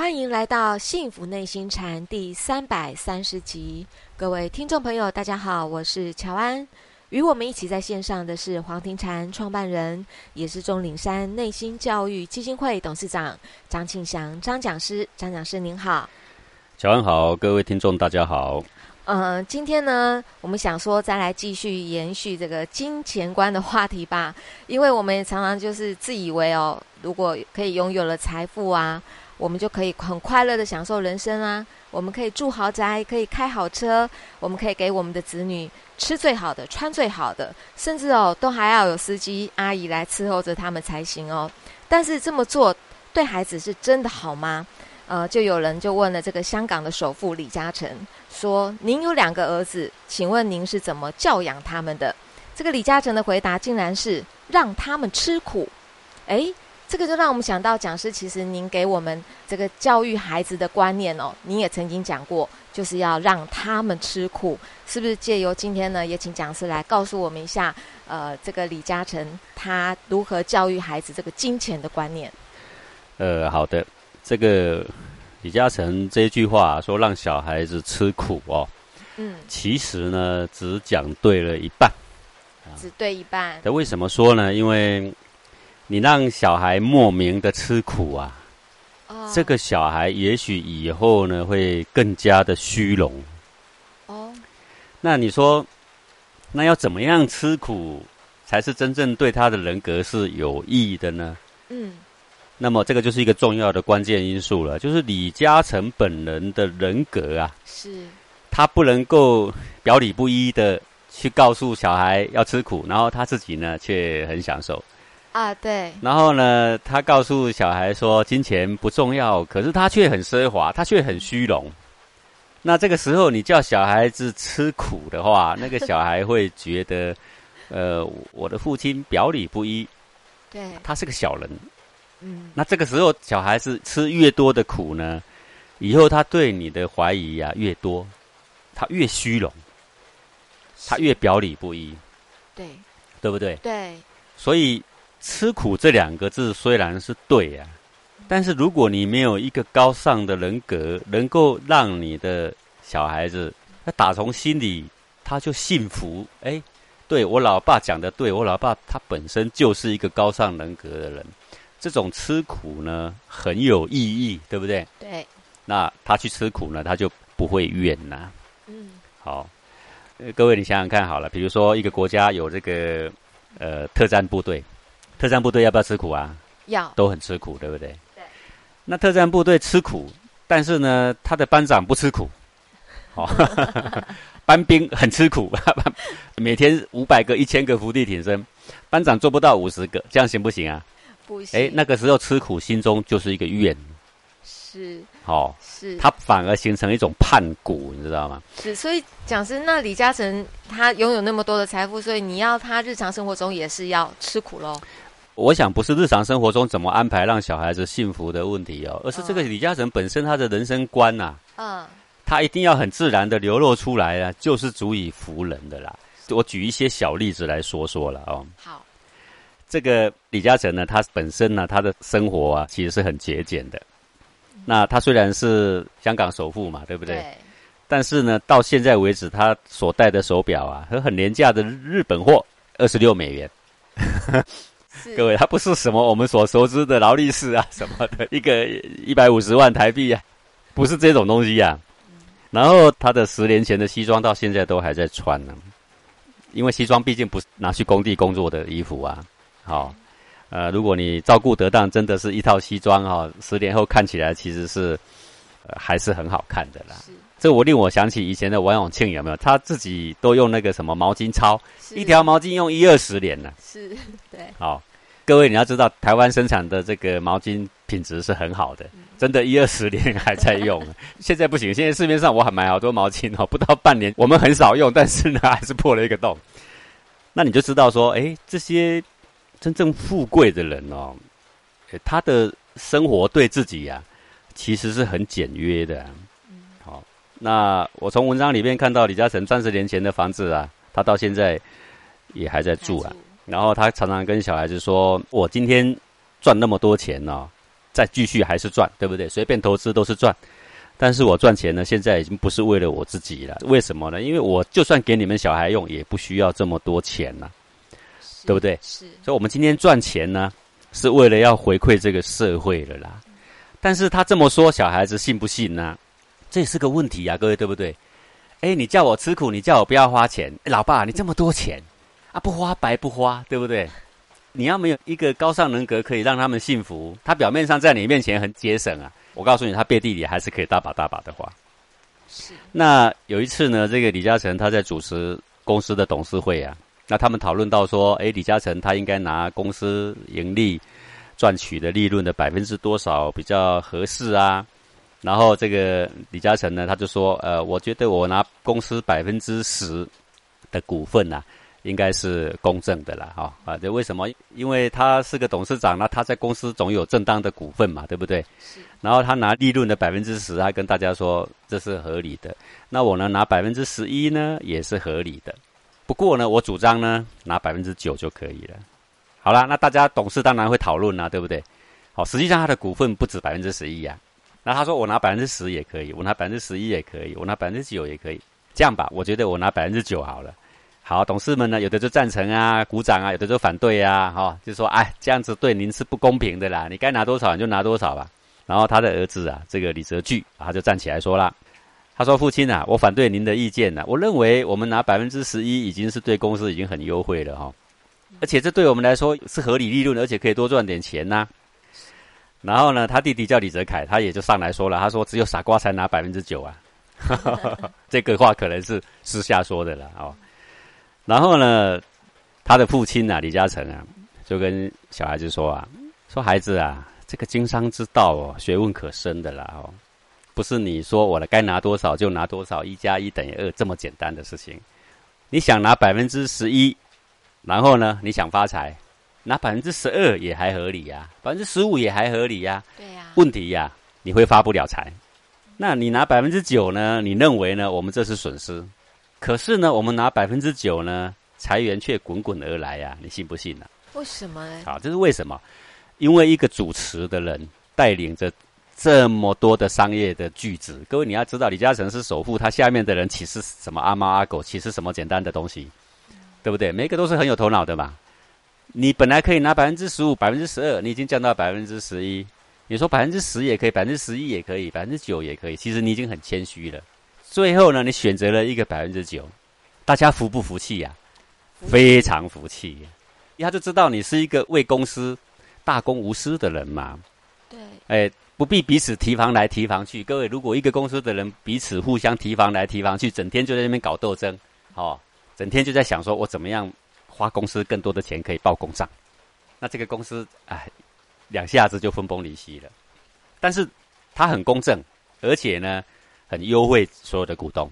欢迎来到《幸福内心禅》第三百三十集，各位听众朋友，大家好，我是乔安。与我们一起在线上的是黄庭禅创办人，也是钟岭山内心教育基金会董事长张庆祥张讲师。张讲师您好，乔安好，各位听众大家好。嗯，今天呢，我们想说再来继续延续这个金钱观的话题吧，因为我们也常常就是自以为哦，如果可以拥有了财富啊，我们就可以很快乐的享受人生啊，我们可以住豪宅，可以开好车，我们可以给我们的子女吃最好的，穿最好的，甚至哦，都还要有司机阿姨来伺候着他们才行哦。但是这么做对孩子是真的好吗？呃，就有人就问了这个香港的首富李嘉诚，说：“您有两个儿子，请问您是怎么教养他们的？”这个李嘉诚的回答竟然是让他们吃苦。诶，这个就让我们想到讲师，其实您给我们这个教育孩子的观念哦，您也曾经讲过，就是要让他们吃苦，是不是？借由今天呢，也请讲师来告诉我们一下，呃，这个李嘉诚他如何教育孩子这个金钱的观念？呃，好的。这个李嘉诚这句话说让小孩子吃苦哦，嗯，其实呢只讲对了一半，只对一半。那为什么说呢？因为你让小孩莫名的吃苦啊，哦，这个小孩也许以后呢会更加的虚荣。哦，那你说，那要怎么样吃苦才是真正对他的人格是有益的呢？嗯。那么这个就是一个重要的关键因素了，就是李嘉诚本人的人格啊，是，他不能够表里不一的去告诉小孩要吃苦，然后他自己呢却很享受，啊对，然后呢他告诉小孩说金钱不重要，可是他却很奢华，他却很虚荣，那这个时候你叫小孩子吃苦的话，那个小孩会觉得，呃，我的父亲表里不一，对，他是个小人。嗯，那这个时候小孩子吃越多的苦呢，以后他对你的怀疑呀越多，他越虚荣，他越表里不一，对，对不对？对。所以吃苦这两个字虽然是对呀，但是如果你没有一个高尚的人格，能够让你的小孩子他打从心里他就幸福，哎，对我老爸讲的对，我老爸他本身就是一个高尚人格的人。这种吃苦呢很有意义，对不对？对。那他去吃苦呢，他就不会怨呐。嗯。好，各位你想想看好了，比如说一个国家有这个呃特战部队，特战部队要不要吃苦啊？要。都很吃苦，对不对？对。那特战部队吃苦，但是呢，他的班长不吃苦。哦。班兵很吃苦，每天五百个、一千个伏地挺身，班长做不到五十个，这样行不行啊？不行哎，那个时候吃苦，心中就是一个怨，是，哦，是，他反而形成一种叛骨，你知道吗？是，所以讲是那李嘉诚他拥有那么多的财富，所以你要他日常生活中也是要吃苦喽。我想不是日常生活中怎么安排让小孩子幸福的问题哦，而是这个李嘉诚本身他的人生观呐，嗯，他一定要很自然的流露出来啊，就是足以服人的啦。我举一些小例子来说说了哦。好。这个李嘉诚呢，他本身呢，他的生活啊，其实是很节俭的。那他虽然是香港首富嘛，对不对？对。但是呢，到现在为止，他所戴的手表啊，和很廉价的日本货，二十六美元。各位，他不是什么我们所熟知的劳力士啊什么的，一个 一百五十万台币啊，不是这种东西呀。然后他的十年前的西装到现在都还在穿呢，因为西装毕竟不是拿去工地工作的衣服啊。好，呃，如果你照顾得当，真的是一套西装哈，十年后看起来其实是，呃，还是很好看的啦。这我令我想起以前的王永庆有没有？他自己都用那个什么毛巾抄，一条毛巾用一二十年呢。是，对。好，各位你要知道，台湾生产的这个毛巾品质是很好的，真的，一二十年还在用。现在不行，现在市面上我还买好多毛巾哦，不到半年，我们很少用，但是呢，还是破了一个洞。那你就知道说，哎，这些。真正富贵的人哦，他的生活对自己呀，其实是很简约的。好，那我从文章里面看到李嘉诚三十年前的房子啊，他到现在也还在住啊。然后他常常跟小孩子说：“我今天赚那么多钱呢，再继续还是赚，对不对？随便投资都是赚。但是我赚钱呢，现在已经不是为了我自己了。为什么呢？因为我就算给你们小孩用，也不需要这么多钱了，对不对？是。所以，我们今天赚钱呢，是为了要回馈这个社会的啦。但是他这么说，小孩子信不信呢？这也是个问题呀，各位，对不对？哎，你叫我吃苦，你叫我不要花钱，老爸，你这么多钱啊，不花白不花，对不对？你要没有一个高尚人格，可以让他们幸福，他表面上在你面前很节省啊。我告诉你，他背地里还是可以大把大把的花。是。那有一次呢，这个李嘉诚他在主持公司的董事会啊，那他们讨论到说，哎，李嘉诚他应该拿公司盈利赚取的利润的百分之多少比较合适啊？然后这个李嘉诚呢，他就说，呃，我觉得我拿公司百分之十的股份呐。应该是公正的啦，哈啊！这为什么？因为他是个董事长，那他在公司总有正当的股份嘛，对不对？是。然后他拿利润的百分之十，他跟大家说这是合理的。那我呢拿百分之十一呢也是合理的。不过呢，我主张呢拿百分之九就可以了。好啦，那大家董事当然会讨论啦，对不对？好，实际上他的股份不止百分之十一呀。那他说我拿百分之十也可以，我拿百分之十一也可以，我拿百分之九也可以。这样吧，我觉得我拿百分之九好了。好，董事们呢，有的就赞成啊，鼓掌啊，有的就反对啊，哈，就说，哎，这样子对您是不公平的啦，你该拿多少你就拿多少吧。然后他的儿子啊，这个李泽钜，他就站起来说了，他说：“父亲啊，我反对您的意见呢，我认为我们拿百分之十一已经是对公司已经很优惠了哈，而且这对我们来说是合理利润，而且可以多赚点钱呐。”然后呢，他弟弟叫李泽楷，他也就上来说了，他说：“只有傻瓜才拿百分之九啊。”这个话可能是私下说的了哦。然后呢，他的父亲啊，李嘉诚啊，就跟小孩子说啊：“说孩子啊，这个经商之道哦，学问可深的啦哦，不是你说我的该拿多少就拿多少，一加一等于二这么简单的事情。你想拿百分之十一，然后呢，你想发财，拿百分之十二也还合理呀，百分之十五也还合理呀。对呀。问题呀，你会发不了财。那你拿百分之九呢？你认为呢？我们这是损失。”可是呢，我们拿百分之九呢，财源却滚滚而来呀！你信不信呢？为什么呢？好，这是为什么？因为一个主持的人带领着这么多的商业的巨子。各位你要知道，李嘉诚是首富，他下面的人其实什么阿猫阿狗，其实什么简单的东西，对不对？每个都是很有头脑的嘛。你本来可以拿百分之十五、百分之十二，你已经降到百分之十一。你说百分之十也可以，百分之十一也可以，百分之九也可以。其实你已经很谦虚了。最后呢，你选择了一个百分之九，大家服不服气呀？非常服气，一下就知道你是一个为公司大公无私的人嘛。对，哎，不必彼此提防来提防去。各位，如果一个公司的人彼此互相提防来提防去，整天就在那边搞斗争，哦，整天就在想说我怎么样花公司更多的钱可以报公账，那这个公司哎，两下子就分崩离析了。但是他很公正，而且呢。很优惠所有的股东，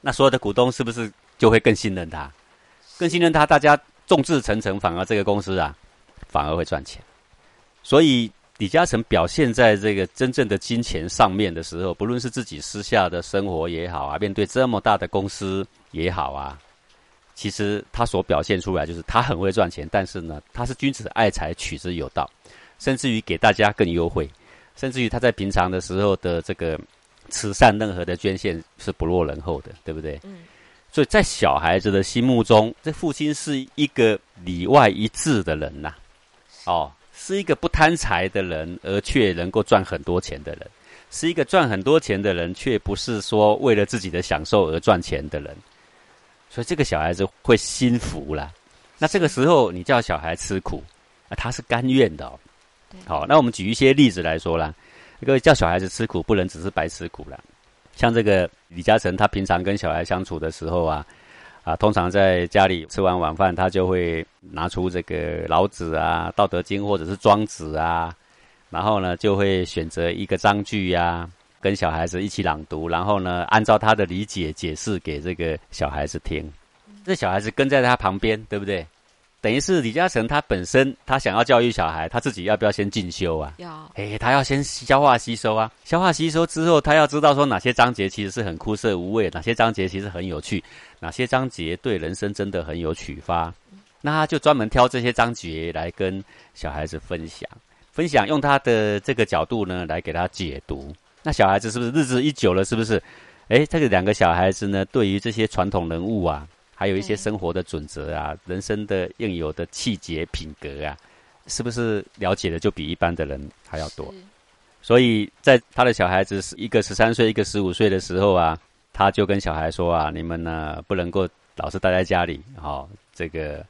那所有的股东是不是就会更信任他？更信任他，大家众志成城，反而这个公司啊，反而会赚钱。所以李嘉诚表现在这个真正的金钱上面的时候，不论是自己私下的生活也好啊，面对这么大的公司也好啊，其实他所表现出来就是他很会赚钱，但是呢，他是君子爱财，取之有道，甚至于给大家更优惠，甚至于他在平常的时候的这个。慈善任何的捐献是不落人后的，对不对？嗯，所以在小孩子的心目中，这父亲是一个里外一致的人呐，哦，是一个不贪财的人，而却能够赚很多钱的人，是一个赚很多钱的人，却不是说为了自己的享受而赚钱的人，所以这个小孩子会心服啦。那这个时候你叫小孩吃苦，啊，他是甘愿的。好，那我们举一些例子来说啦。各位叫小孩子吃苦，不能只是白吃苦了。像这个李嘉诚，他平常跟小孩相处的时候啊，啊，通常在家里吃完晚饭，他就会拿出这个老子啊、道德经或者是庄子啊，然后呢，就会选择一个章句呀，跟小孩子一起朗读，然后呢，按照他的理解解释给这个小孩子听。这小孩子跟在他旁边，对不对？等于是李嘉诚他本身他想要教育小孩，他自己要不要先进修啊？要。哎，他要先消化吸收啊，消化吸收之后，他要知道说哪些章节其实是很枯涩无味，哪些章节其实很有趣，哪些章节对人生真的很有启发。那他就专门挑这些章节来跟小孩子分享。分享，用他的这个角度呢来给他解读。那小孩子是不是日子一久了，是不是？哎，这个两个小孩子呢，对于这些传统人物啊，还有一些生活的准则啊，人生的应有的气节品格啊，是不是了解的就比一般的人还要多？所以在他的小孩子一个十三岁，一个十五岁的时候啊，他就跟小孩说啊：“你们呢不能够老是待在家里，好，这个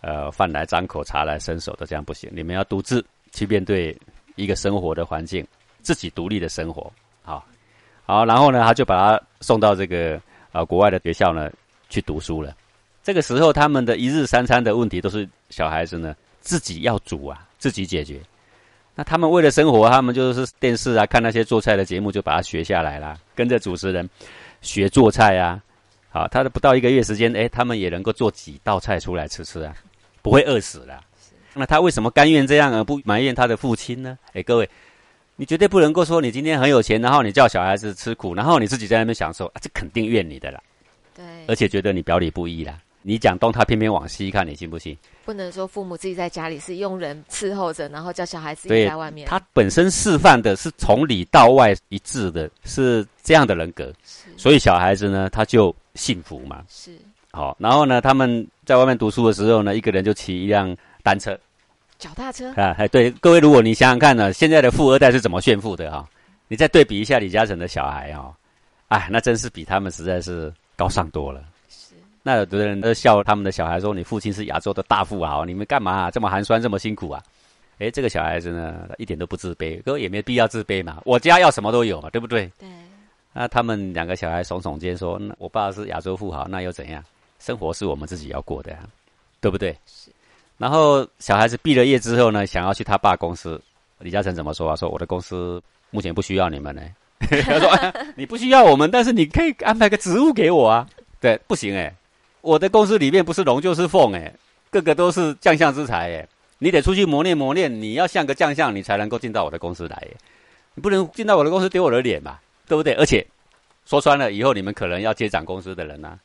呃饭来张口，茶来伸手的这样不行，你们要独自去面对一个生活的环境。”自己独立的生活，好，好，然后呢，他就把他送到这个呃国外的学校呢去读书了。这个时候，他们的一日三餐的问题都是小孩子呢自己要煮啊，自己解决。那他们为了生活，他们就是电视啊，看那些做菜的节目，就把它学下来了，跟着主持人学做菜啊。好，他的不到一个月时间，哎，他们也能够做几道菜出来吃吃啊，不会饿死了。那他为什么甘愿这样而不埋怨他的父亲呢？哎，各位。你绝对不能够说你今天很有钱，然后你叫小孩子吃苦，然后你自己在那边享受啊，这肯定怨你的啦。对，而且觉得你表里不一啦。你讲东，他偏偏往西看，你信不信？不能说父母自己在家里是佣人伺候着，然后叫小孩子在外面。他本身示范的是从里到外一致的，是这样的人格，所以小孩子呢他就幸福嘛。是，好，然后呢他们在外面读书的时候呢，一个人就骑一辆单车。脚踏车啊，哎，对，各位，如果你想想看呢，现在的富二代是怎么炫富的哈？你再对比一下李嘉诚的小孩哦，哎，那真是比他们实在是高尚多了。是，那有的人都笑他们的小孩说：“你父亲是亚洲的大富豪，你们干嘛这么寒酸，这么辛苦啊？”哎，这个小孩子呢，一点都不自卑，哥也没必要自卑嘛，我家要什么都有嘛，对不对？对。那他们两个小孩耸耸肩说：“那我爸是亚洲富豪，那又怎样？生活是我们自己要过的，对不对？”是。然后小孩子毕了业之后呢，想要去他爸公司，李嘉诚怎么说啊？说我的公司目前不需要你们呢。他说你不需要我们，但是你可以安排个职务给我啊。对，不行哎，我的公司里面不是龙就是凤哎，个个都是将相之才哎，你得出去磨练磨练，你要像个将相，你才能够进到我的公司来。你不能进到我的公司丢我的脸嘛，对不对？而且说穿了，以后你们可能要接掌公司的人呐，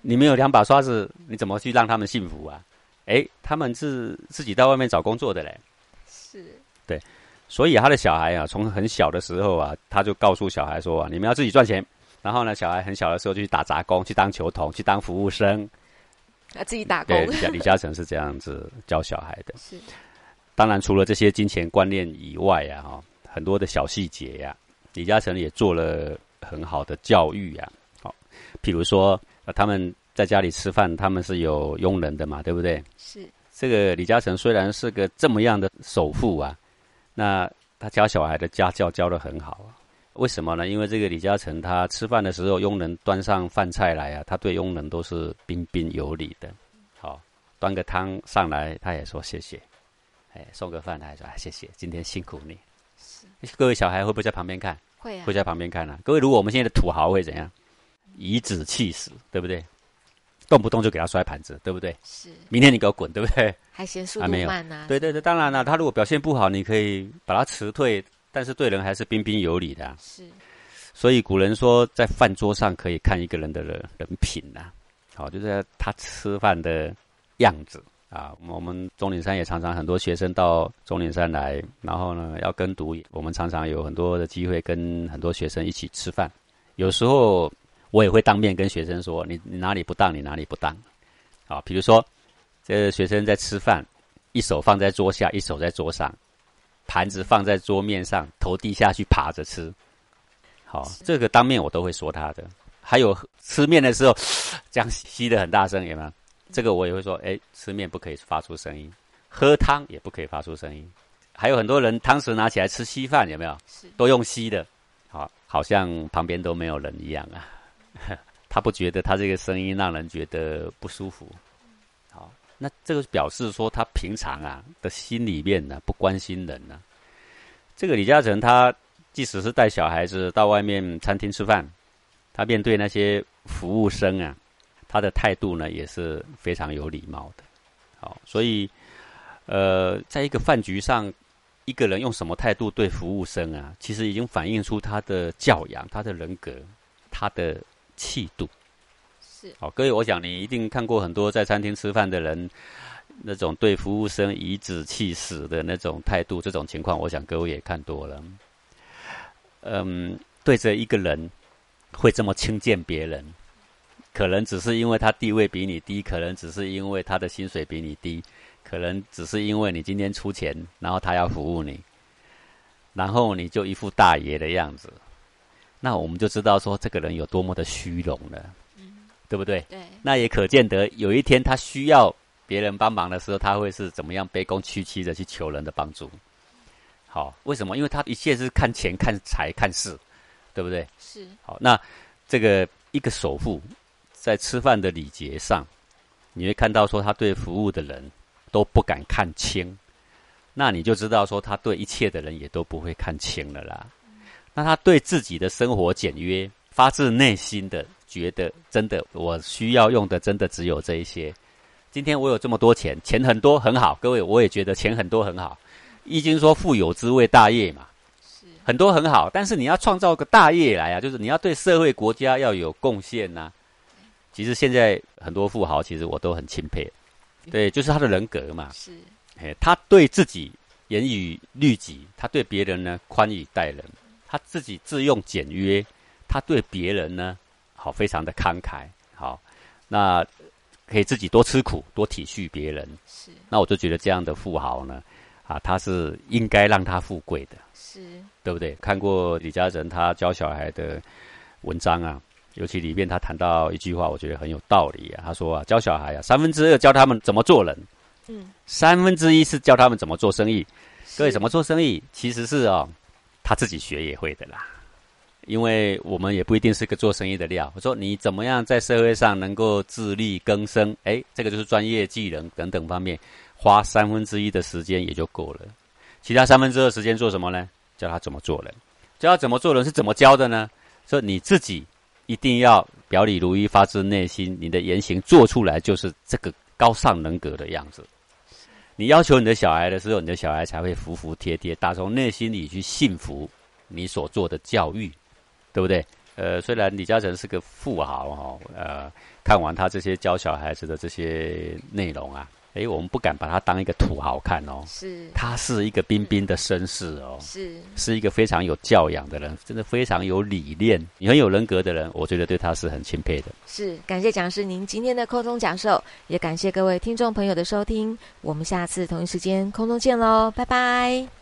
你们有两把刷子，你怎么去让他们幸福啊？哎，他们是自己到外面找工作的嘞，是，对，所以他的小孩啊，从很小的时候啊，他就告诉小孩说啊，你们要自己赚钱。然后呢，小孩很小的时候就去打杂工，去当球童，去当服务生，啊，自己打工。对，李嘉诚是这样子教小孩的。是，当然除了这些金钱观念以外啊，哈，很多的小细节呀，李嘉诚也做了很好的教育呀。好，譬如说，他们。在家里吃饭，他们是有佣人的嘛，对不对？是这个李嘉诚虽然是个这么样的首富啊，那他教小孩的家教教的很好啊。为什么呢？因为这个李嘉诚他吃饭的时候，佣人端上饭菜来啊，他对佣人都是彬彬有礼的。好，端个汤上来，他也说谢谢。哎，送个饭，他还说谢谢，今天辛苦你。是各位小孩会不会在旁边看？会啊，会在旁边看啊。各位，如果我们现在的土豪会怎样？颐指气使，对不对？动不动就给他摔盘子，对不对？是。明天你给我滚，对不对？还嫌速度慢呐？对对对，当然了，他如果表现不好，你可以把他辞退，但是对人还是彬彬有礼的。是。所以古人说，在饭桌上可以看一个人的人人品呐。好，就是他吃饭的样子啊。我们钟岭山也常常很多学生到钟岭山来，然后呢要跟读，我们常常有很多的机会跟很多学生一起吃饭，有时候。我也会当面跟学生说：“你你哪里不当，你哪里不当。”好，比如说，这个学生在吃饭，一手放在桌下，一手在桌上，盘子放在桌面上，头低下去爬着吃。好，这个当面我都会说他的。还有吃面的时候，这样吸的很大声，有没有？这个我也会说：“哎，吃面不可以发出声音，喝汤也不可以发出声音。”还有很多人汤匙拿起来吃稀饭，有没有？都用吸的，好，好像旁边都没有人一样啊。他不觉得他这个声音让人觉得不舒服，好，那这个表示说他平常啊的心里面呢不关心人呢。这个李嘉诚他即使是带小孩子到外面餐厅吃饭，他面对那些服务生啊，他的态度呢也是非常有礼貌的。好，所以呃，在一个饭局上，一个人用什么态度对服务生啊，其实已经反映出他的教养、他的人格、他的。气度。是。好，各位，我想你一定看过很多在餐厅吃饭的人，那种对服务生颐指气使的那种态度，这种情况，我想各位也看多了。嗯，对着一个人会这么轻贱别人，可能只是因为他地位比你低，可能只是因为他的薪水比你低，可能只是因为你今天出钱，然后他要服务你，然后你就一副大爷的样子，那我们就知道说这个人有多么的虚荣了，对不对？对。那也可见得有一天他需要。别人帮忙的时候，他会是怎么样卑躬屈膝的去求人的帮助？好，为什么？因为他一切是看钱、看财、看势，对不对？是。好，那这个一个首富在吃饭的礼节上，你会看到说他对服务的人都不敢看轻，那你就知道说他对一切的人也都不会看轻了啦。那他对自己的生活简约，发自内心的觉得，真的我需要用的，真的只有这一些。今天我有这么多钱，钱很多很好，各位我也觉得钱很多很好。易经说富有之谓大业嘛，是很多很好，但是你要创造个大业来啊，就是你要对社会国家要有贡献呐。其实现在很多富豪，其实我都很钦佩，对，就是他的人格嘛，是，哎，他对自己严以律己，他对别人呢宽以待人，他自己自用简约，他对别人呢好非常的慷慨，好，那。可以自己多吃苦，多体恤别人。是，那我就觉得这样的富豪呢，啊，他是应该让他富贵的。是，对不对？看过李嘉诚他教小孩的文章啊，尤其里面他谈到一句话，我觉得很有道理啊。他说啊，教小孩啊，三分之二教他们怎么做人，嗯，三分之一是教他们怎么做生意。各位怎么做生意，其实是啊，他自己学也会的啦。因为我们也不一定是个做生意的料。我说你怎么样在社会上能够自力更生？哎，这个就是专业技能等等方面，花三分之一的时间也就够了。其他三分之二时间做什么呢？教他怎么做人。教他怎么做人是怎么教的呢？说你自己一定要表里如一，发自内心，你的言行做出来就是这个高尚人格的样子。你要求你的小孩的时候，你的小孩才会服服帖帖，打从内心里去信服你所做的教育。对不对？呃，虽然李嘉诚是个富豪哈，呃，看完他这些教小孩子的这些内容啊，哎，我们不敢把他当一个土豪看哦，是，他是一个彬彬的绅士哦，是，是一个非常有教养的人，真的非常有理念，很有人格的人，我觉得对他是很钦佩的。是，感谢讲师您今天的空中讲授，也感谢各位听众朋友的收听，我们下次同一时间空中见喽，拜拜。